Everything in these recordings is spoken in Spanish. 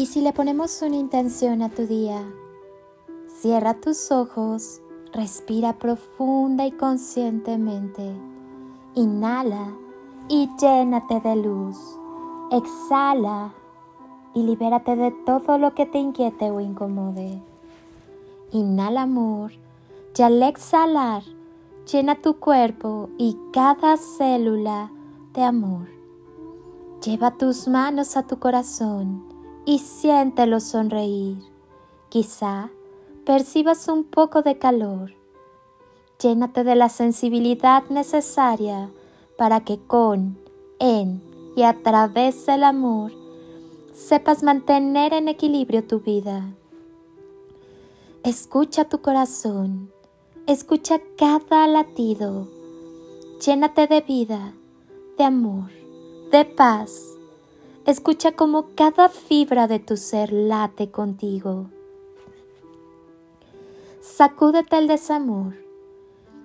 Y si le ponemos una intención a tu día, cierra tus ojos, respira profunda y conscientemente, inhala y llénate de luz, exhala y libérate de todo lo que te inquiete o incomode. Inhala amor y al exhalar, llena tu cuerpo y cada célula de amor. Lleva tus manos a tu corazón y siéntelo sonreír. Quizá percibas un poco de calor. Llénate de la sensibilidad necesaria para que con, en y a través del amor sepas mantener en equilibrio tu vida. Escucha tu corazón, escucha cada latido, llénate de vida, de amor, de paz. Escucha cómo cada fibra de tu ser late contigo. Sacúdete el desamor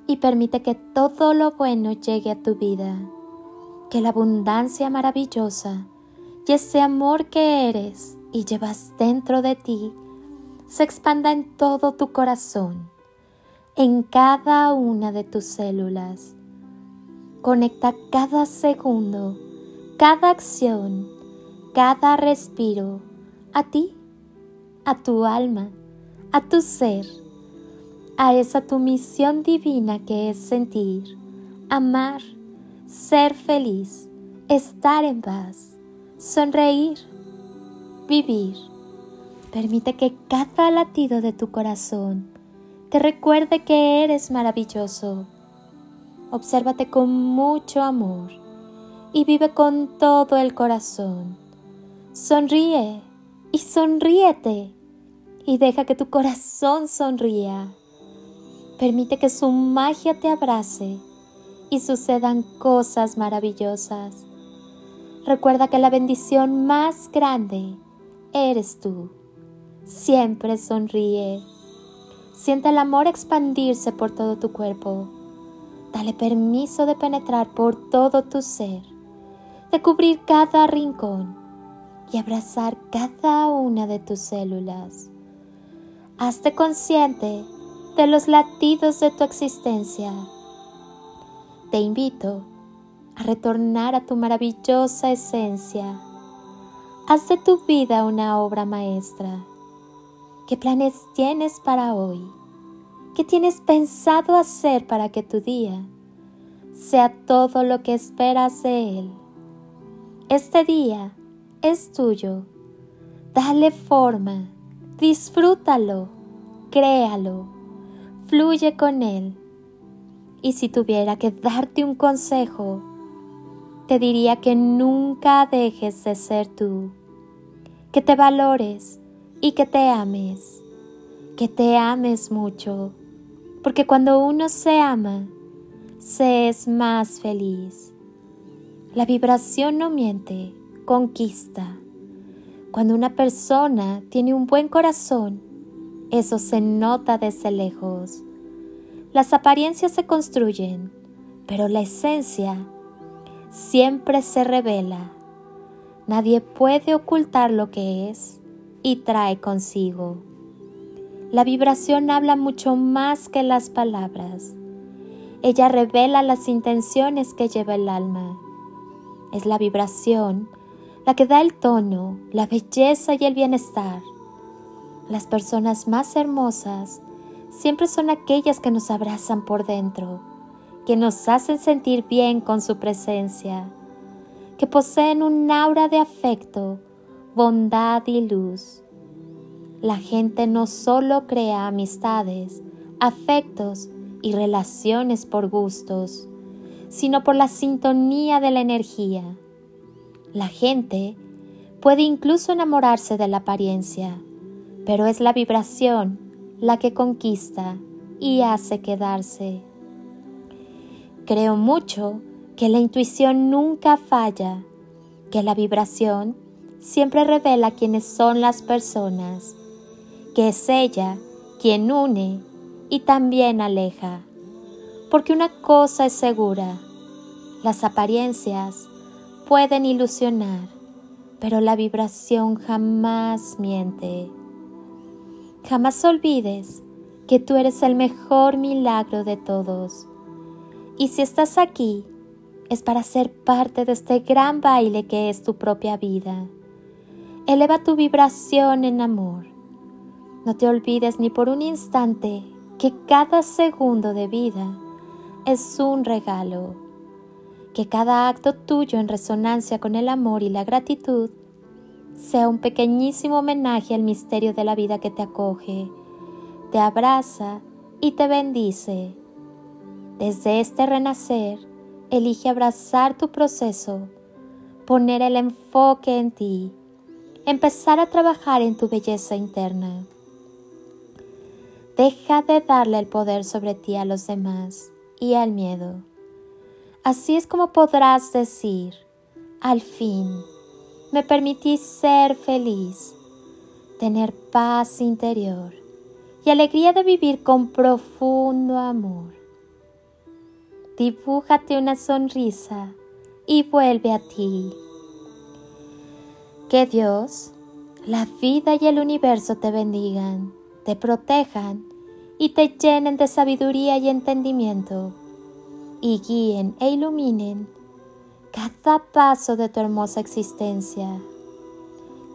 y permite que todo lo bueno llegue a tu vida, que la abundancia maravillosa y ese amor que eres y llevas dentro de ti se expanda en todo tu corazón, en cada una de tus células. Conecta cada segundo, cada acción, cada respiro a ti, a tu alma, a tu ser, a esa tu misión divina que es sentir, amar, ser feliz, estar en paz sonreír, vivir. Permite que cada latido de tu corazón te recuerde que eres maravilloso. Obsérvate con mucho amor y vive con todo el corazón. Sonríe y sonríete y deja que tu corazón sonría. Permite que su magia te abrace y sucedan cosas maravillosas. Recuerda que la bendición más grande eres tú. Siempre sonríe. Siente el amor expandirse por todo tu cuerpo. Dale permiso de penetrar por todo tu ser, de cubrir cada rincón y abrazar cada una de tus células. Hazte consciente de los latidos de tu existencia. Te invito a retornar a tu maravillosa esencia. Haz de tu vida una obra maestra. ¿Qué planes tienes para hoy? ¿Qué tienes pensado hacer para que tu día sea todo lo que esperas de él? Este día es tuyo. Dale forma, disfrútalo, créalo, fluye con él. Y si tuviera que darte un consejo, te diría que nunca dejes de ser tú, que te valores y que te ames, que te ames mucho, porque cuando uno se ama, se es más feliz. La vibración no miente, conquista. Cuando una persona tiene un buen corazón, eso se nota desde lejos. Las apariencias se construyen, pero la esencia siempre se revela. Nadie puede ocultar lo que es y trae consigo. La vibración habla mucho más que las palabras. Ella revela las intenciones que lleva el alma. Es la vibración la que da el tono, la belleza y el bienestar. Las personas más hermosas siempre son aquellas que nos abrazan por dentro que nos hacen sentir bien con su presencia, que poseen un aura de afecto, bondad y luz. La gente no solo crea amistades, afectos y relaciones por gustos, sino por la sintonía de la energía. La gente puede incluso enamorarse de la apariencia, pero es la vibración la que conquista y hace quedarse. Creo mucho que la intuición nunca falla, que la vibración siempre revela quiénes son las personas, que es ella quien une y también aleja. Porque una cosa es segura, las apariencias pueden ilusionar, pero la vibración jamás miente. Jamás olvides que tú eres el mejor milagro de todos. Y si estás aquí, es para ser parte de este gran baile que es tu propia vida. Eleva tu vibración en amor. No te olvides ni por un instante que cada segundo de vida es un regalo. Que cada acto tuyo en resonancia con el amor y la gratitud sea un pequeñísimo homenaje al misterio de la vida que te acoge, te abraza y te bendice. Desde este renacer, elige abrazar tu proceso, poner el enfoque en ti, empezar a trabajar en tu belleza interna. Deja de darle el poder sobre ti a los demás y al miedo. Así es como podrás decir, al fin, me permití ser feliz, tener paz interior y alegría de vivir con profundo amor. Dibújate una sonrisa y vuelve a ti. Que Dios, la vida y el universo te bendigan, te protejan y te llenen de sabiduría y entendimiento y guíen e iluminen cada paso de tu hermosa existencia.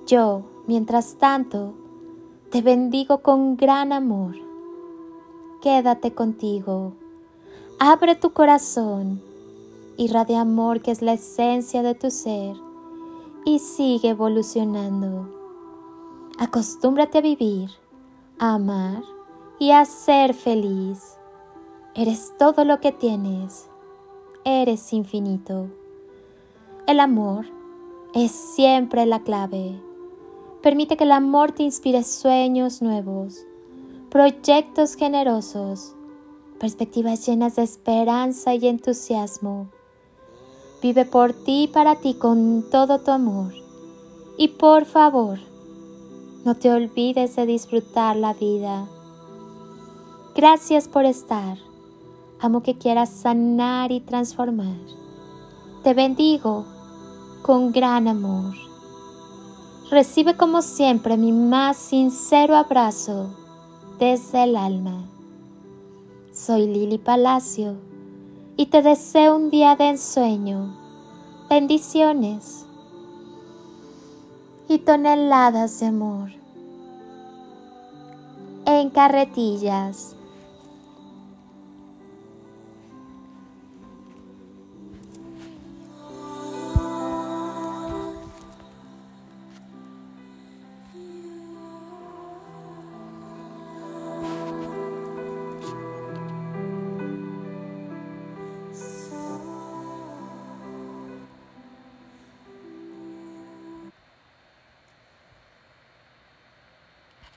Yo, mientras tanto, te bendigo con gran amor. Quédate contigo. Abre tu corazón, irradia amor que es la esencia de tu ser y sigue evolucionando. Acostúmbrate a vivir, a amar y a ser feliz. Eres todo lo que tienes. Eres infinito. El amor es siempre la clave. Permite que el amor te inspire sueños nuevos, proyectos generosos, perspectivas llenas de esperanza y entusiasmo. Vive por ti y para ti con todo tu amor. Y por favor, no te olvides de disfrutar la vida. Gracias por estar. Amo que quieras sanar y transformar. Te bendigo con gran amor. Recibe como siempre mi más sincero abrazo desde el alma. Soy Lili Palacio y te deseo un día de ensueño, bendiciones y toneladas de amor. En carretillas.